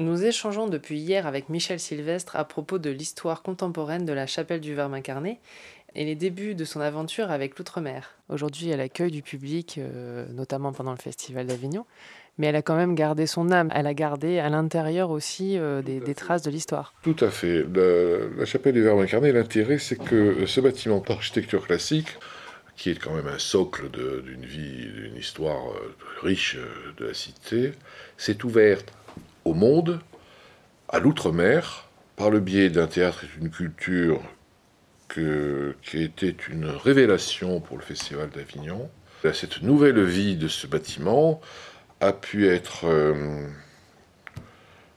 Nous échangeons depuis hier avec Michel Sylvestre à propos de l'histoire contemporaine de la chapelle du Verbe incarné et les débuts de son aventure avec l'outre-mer. Aujourd'hui, elle accueille du public, euh, notamment pendant le Festival d'Avignon, mais elle a quand même gardé son âme. Elle a gardé à l'intérieur aussi euh, des, des traces de l'histoire. Tout à fait. La, la chapelle du Verbe incarné, l'intérêt, c'est que ce bâtiment d'architecture classique, qui est quand même un socle d'une vie, d'une histoire euh, riche de la cité, s'est ouverte au monde, à l'outre-mer, par le biais d'un théâtre et d'une culture qui était une révélation pour le Festival d'Avignon. Cette nouvelle vie de ce bâtiment a pu être, euh,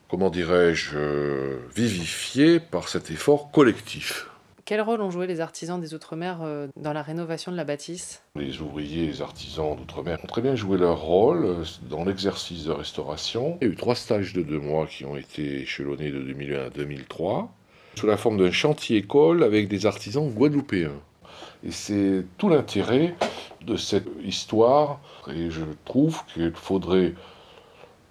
comment dirais-je, euh, vivifiée par cet effort collectif. Quel rôle ont joué les artisans des Outre-mer euh, dans la rénovation de la bâtisse? Les ouvriers, les artisans d'outre-mer ont très bien joué leur rôle euh, dans l'exercice de restauration. Il y a eu trois stages de deux mois qui ont été échelonnés de 2001 à 2003, sous la forme d'un chantier-école avec des artisans guadeloupéens. Et c'est tout l'intérêt de cette histoire, et je trouve qu'il faudrait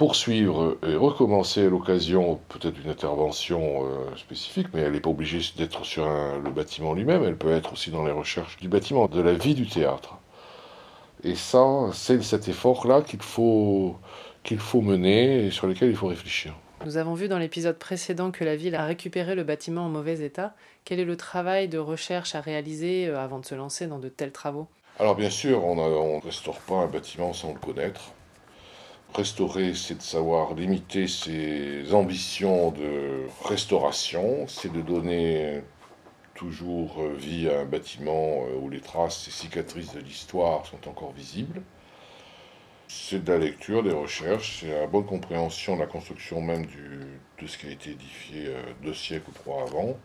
poursuivre et recommencer à l'occasion peut-être d'une intervention euh, spécifique, mais elle n'est pas obligée d'être sur un- le bâtiment lui-même, elle peut être aussi dans les recherches du bâtiment, de la vie du théâtre. Et ça, c'est cet effort-là qu'il faut, qu'il faut mener et sur lequel il faut réfléchir. Nous avons vu dans l'épisode précédent que la ville a récupéré le bâtiment en mauvais état. Quel est le travail de recherche à réaliser euh, avant de se lancer dans de tels travaux? Alors bien sûr, on ne restaure pas un bâtiment sans le connaître. Restaurer, c'est de savoir limiter ses ambitions de restauration, c'est de donner toujours vie à un bâtiment euh, où les traces et cicatrices de l'histoire sont encore visibles. C'est de la lecture, des recherches, c'est la bonne compréhension de la construction même de ce qui a été édifié euh, deux siècles ou trois avant.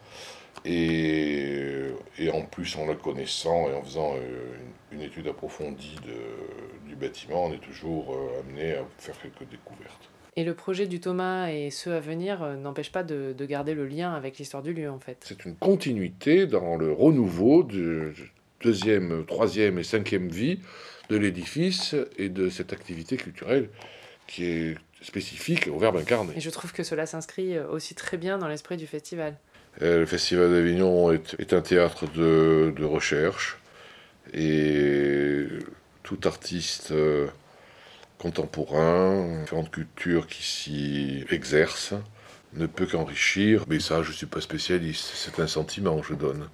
Et, en plus, en le connaissant et en faisant euh, une étude approfondie de- du bâtiment, on est toujours euh, amené à faire quelques découvertes. Et le projet du Thomas et ceux à venir euh, n'empêchent pas de, de garder le lien avec l'histoire du lieu en fait. C'est une continuité dans le renouveau de deuxième, troisième et cinquième vie de l'édifice et de cette activité culturelle qui est spécifique au Verbe incarné. Et je trouve que cela s'inscrit euh, aussi très bien dans l'esprit du festival. Euh, Le Festival d'Avignon est, est un théâtre de, de recherche et tout artiste euh, contemporain, différentes cultures qui s'y exercent, ne peut qu'enrichir. Mais ça, je ne suis pas spécialiste, c'est un sentiment que je donne.